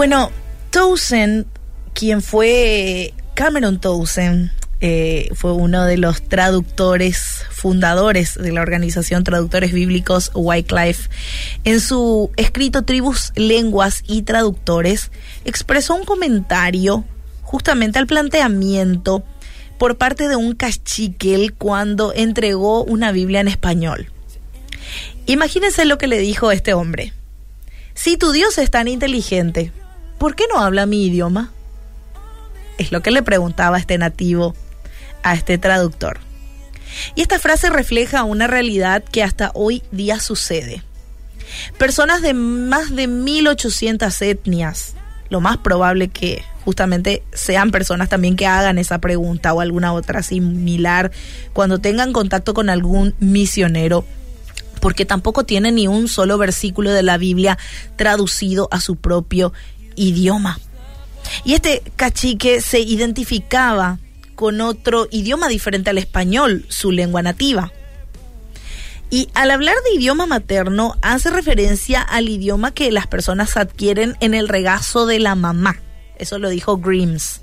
Bueno, Townsend, quien fue Cameron Townsend, eh, fue uno de los traductores fundadores de la organización Traductores Bíblicos Wycliffe. En su escrito Tribus, Lenguas y Traductores, expresó un comentario justamente al planteamiento por parte de un cachiquel cuando entregó una Biblia en español. Imagínense lo que le dijo este hombre. Si tu Dios es tan inteligente, ¿por qué no habla mi idioma? Es lo que le preguntaba este nativo a este traductor. Y esta frase refleja una realidad que hasta hoy día sucede. Personas de más de 1800 etnias, lo más probable que justamente sean personas también que hagan esa pregunta o alguna otra similar cuando tengan contacto con algún misionero porque tampoco tiene ni un solo versículo de la Biblia traducido a su propio idioma. Y este cachique se identificaba con otro idioma diferente al español, su lengua nativa. Y al hablar de idioma materno, hace referencia al idioma que las personas adquieren en el regazo de la mamá. Eso lo dijo Grims.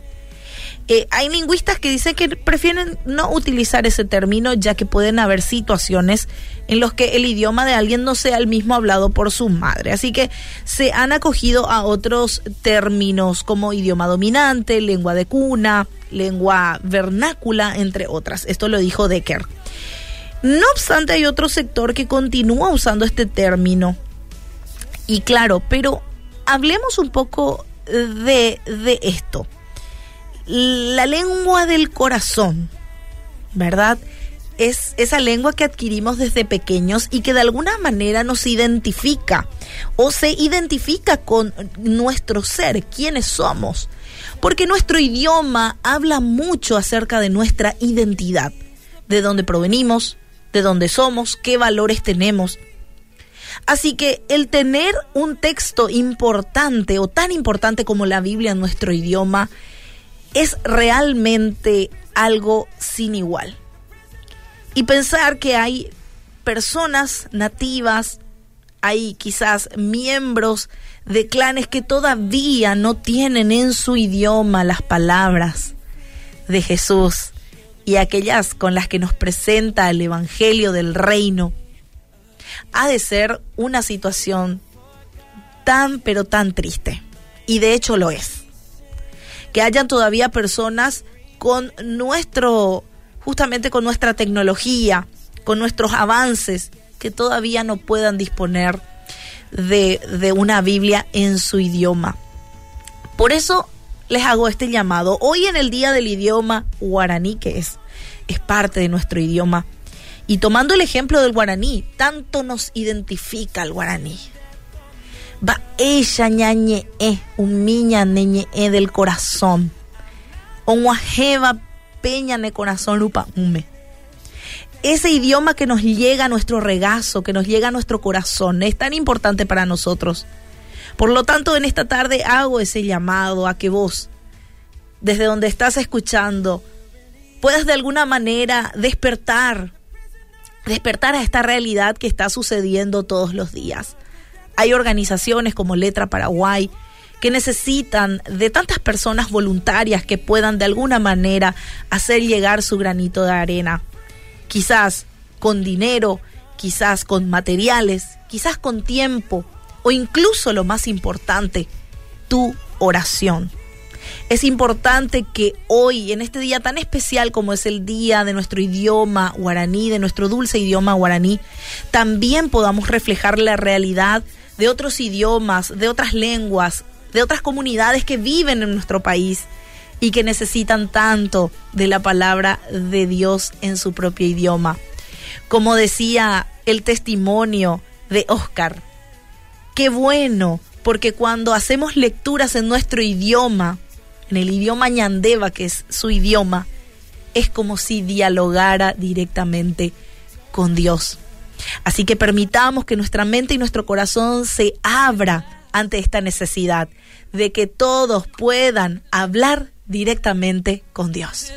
Eh, hay lingüistas que dicen que prefieren no utilizar ese término ya que pueden haber situaciones en los que el idioma de alguien no sea el mismo hablado por su madre. Así que se han acogido a otros términos como idioma dominante, lengua de cuna, lengua vernácula, entre otras. Esto lo dijo Decker. No obstante, hay otro sector que continúa usando este término. Y claro, pero hablemos un poco de, de esto la lengua del corazón, ¿verdad? Es esa lengua que adquirimos desde pequeños y que de alguna manera nos identifica o se identifica con nuestro ser, quiénes somos. Porque nuestro idioma habla mucho acerca de nuestra identidad, de dónde provenimos, de dónde somos, qué valores tenemos. Así que el tener un texto importante o tan importante como la Biblia en nuestro idioma es realmente algo sin igual. Y pensar que hay personas nativas, hay quizás miembros de clanes que todavía no tienen en su idioma las palabras de Jesús y aquellas con las que nos presenta el Evangelio del Reino, ha de ser una situación tan pero tan triste. Y de hecho lo es que hayan todavía personas con nuestro, justamente con nuestra tecnología, con nuestros avances, que todavía no puedan disponer de, una Biblia en su idioma. Por eso les hago este llamado. Hoy en el Día del Idioma Guaraní, que es, es parte de nuestro idioma, y tomando el ejemplo del guaraní, tanto nos identifica el guaraní va ella ñañe e, un miña neñe e del corazón. Onguajeva peña ne corazón lupa ume. Ese idioma que nos llega a nuestro regazo, que nos llega a nuestro corazón, es tan importante para nosotros. Por lo tanto, en esta tarde hago ese llamado a que vos, desde donde estás escuchando, puedas de alguna manera despertar, despertar a esta realidad que está sucediendo todos los días. Hay organizaciones como Letra Paraguay que necesitan de tantas personas voluntarias que puedan de alguna manera hacer llegar su granito de arena. Quizás con dinero, quizás con materiales, quizás con tiempo o incluso lo más importante, tu oración. Es importante que hoy, en este día tan especial como es el día de nuestro idioma guaraní, de nuestro dulce idioma guaraní, también podamos reflejar la realidad de otros idiomas, de otras lenguas, de otras comunidades que viven en nuestro país y que necesitan tanto de la palabra de Dios en su propio idioma. Como decía el testimonio de Oscar, qué bueno, porque cuando hacemos lecturas en nuestro idioma, en el idioma ñandeva, que es su idioma, es como si dialogara directamente con Dios. Así que permitamos que nuestra mente y nuestro corazón se abra ante esta necesidad de que todos puedan hablar directamente con Dios.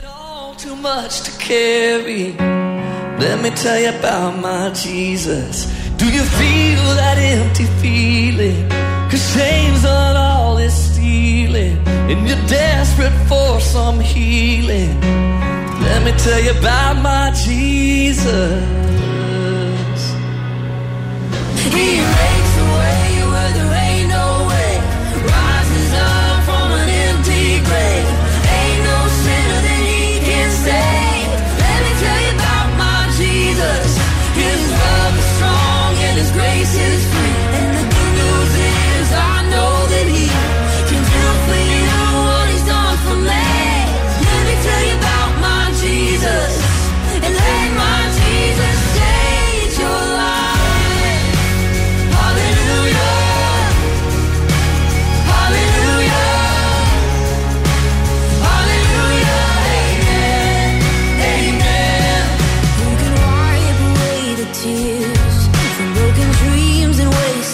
Let me tell you about my Jesus. Do you feel that empty feeling? Cause shame's not all this ceiling and you're desperate for some healing, let me tell you about my Jesus.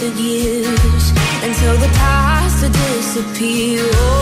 Wasted years tell the past to disappear?